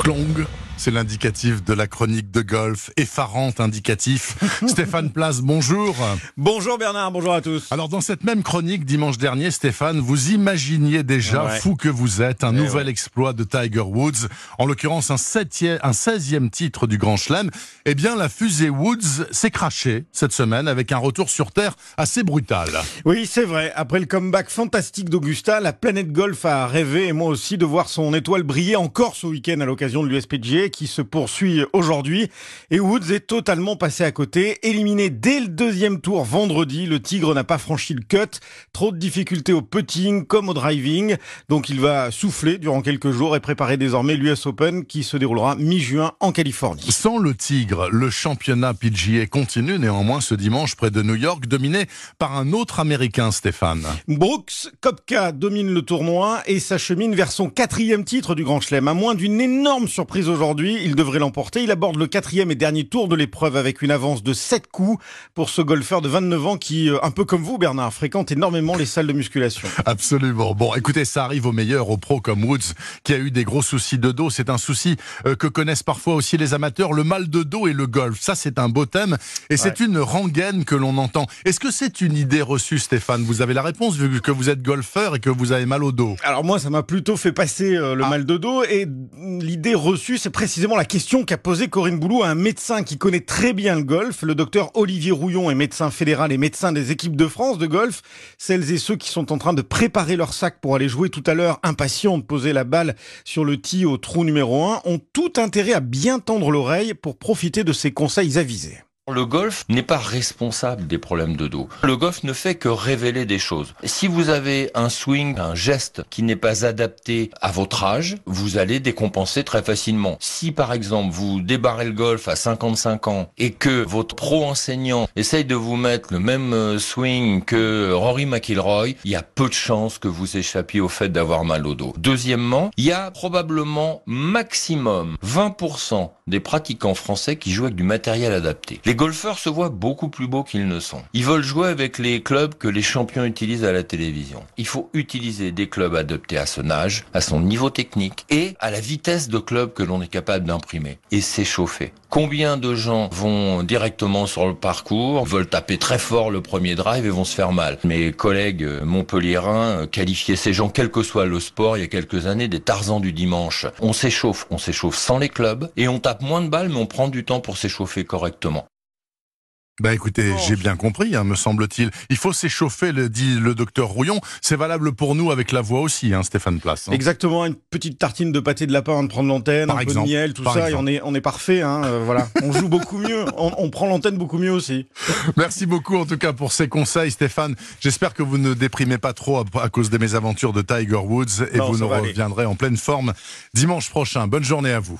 Clong, c'est l'indicatif de la chronique de golf, effarant indicatif. Stéphane Place, bonjour. Bonjour Bernard, bonjour à tous. Alors dans cette même chronique dimanche dernier, Stéphane, vous imaginiez déjà, Ouais. fou que vous êtes, un Eh nouvel ouais. exploit de Tiger Woods, en l'occurrence un, septième, un 16e titre du Grand Chelem. Eh bien la fusée Woods s'est crachée cette semaine avec un retour sur Terre assez brutal. Oui, c'est vrai, après le comeback fantastique d'Augusta, la planète golf a rêvé, et moi aussi, de voir son étoile briller encore ce week-end à l'occasion de l'USPGA qui se poursuit aujourd'hui. Et Woods est totalement passé à côté, éliminé dès le deuxième tour vendredi. Le Tigre n'a pas franchi le cut, trop de difficultés au putting comme au driving, donc il va souffler durant quelques jours et préparer désormais l'US Open qui se déroulera mi-juin en Californie. Sans le Tigre, le championnat PGA continue néanmoins ce dimanche près de New York, dominé par un autre Américain, Stéphane. Brooks Kopka domine le tournoi et s'achemine vers son quatrième titre du Grand Chelem. À moins d'une énorme surprise aujourd'hui, il devrait l'emporter. Il aborde le quatrième et dernier tour de l'épreuve avec une avance de 7 coups pour ce golfeur de 29 ans qui, euh, un peu comme vous Bernard, fréquente énormément les salles de musculation. Absolument. Bon, écoutez, ça arrive aux meilleurs, aux pros comme Woods, qui a eu des gros soucis de dos. C'est un souci euh, que connaissent parfois aussi les amateurs, le mal de dos et le golf. Ça, c'est un beau thème. Et c'est une rengaine que l'on entend. Est-ce que c'est une idée reçue, Stéphane? Vous avez la réponse, vu que vous êtes golfeur et que vous avez mal au dos. Alors moi, ça m'a plutôt fait passer euh, le Ah. mal de dos et l'idée reçue, c'est précisément la question qu'a posée Corinne Boulou à un médecin qui connaît très bien le golf. Le docteur Olivier Rouillon est médecin fédéral et médecin des équipes de France de golf. Celles et ceux qui sont en train de préparer leur sac pour aller jouer tout à l'heure, impatients de poser la balle sur le tee au trou numéro 1, ont tout intérêt à bien tendre l'oreille pour profiter de ces conseils avisés. Le golf n'est pas responsable des problèmes de dos. Le golf ne fait que révéler des choses. Si vous avez un swing, un geste qui n'est pas adapté à votre âge, vous allez décompenser très facilement. Si par exemple vous débarrez le golf à 55 ans et que votre pro enseignant essaye de vous mettre le même euh, swing que Rory McIlroy, il y a peu de chances que vous échappiez au fait d'avoir mal au dos. Deuxièmement, il y a probablement maximum 20% des pratiquants français qui jouent avec du matériel adapté. Golfeurs se voient beaucoup plus beaux qu'ils ne sont. Ils veulent jouer avec les clubs que les champions utilisent à la télévision. Il faut utiliser des clubs adaptés à son âge, à son niveau technique et à la vitesse de club que l'on est capable d'imprimer et s'échauffer. Combien de gens vont directement sur le parcours, veulent taper très fort le premier drive et vont se faire mal? Mes collègues euh, montpelliérains euh, qualifiaient ces gens, quel que soit le sport, il y a quelques années, des tarzans du dimanche. On s'échauffe, on s'échauffe sans les clubs et on tape moins de balles, mais on prend du temps pour s'échauffer correctement. Bah écoutez, j'ai bien compris, hein, me semble-t-il. Il faut s'échauffer, le dit le docteur Rouillon. C'est valable pour nous avec la voix aussi, hein, Stéphane Place. hein. Exactement, une petite tartine de pâté de lapin avant de prendre l'antenne, un exemple, peu de miel, tout ça, exemple. et on est, on est parfait. Hein, euh, voilà, on joue beaucoup mieux, on, on prend l'antenne beaucoup mieux aussi. Merci beaucoup en tout cas pour ces conseils, Stéphane. J'espère que vous ne déprimez pas trop à, à cause des mésaventures de Tiger Woods et Non, vous nous aller. reviendrez en pleine forme dimanche prochain. Bonne journée à vous.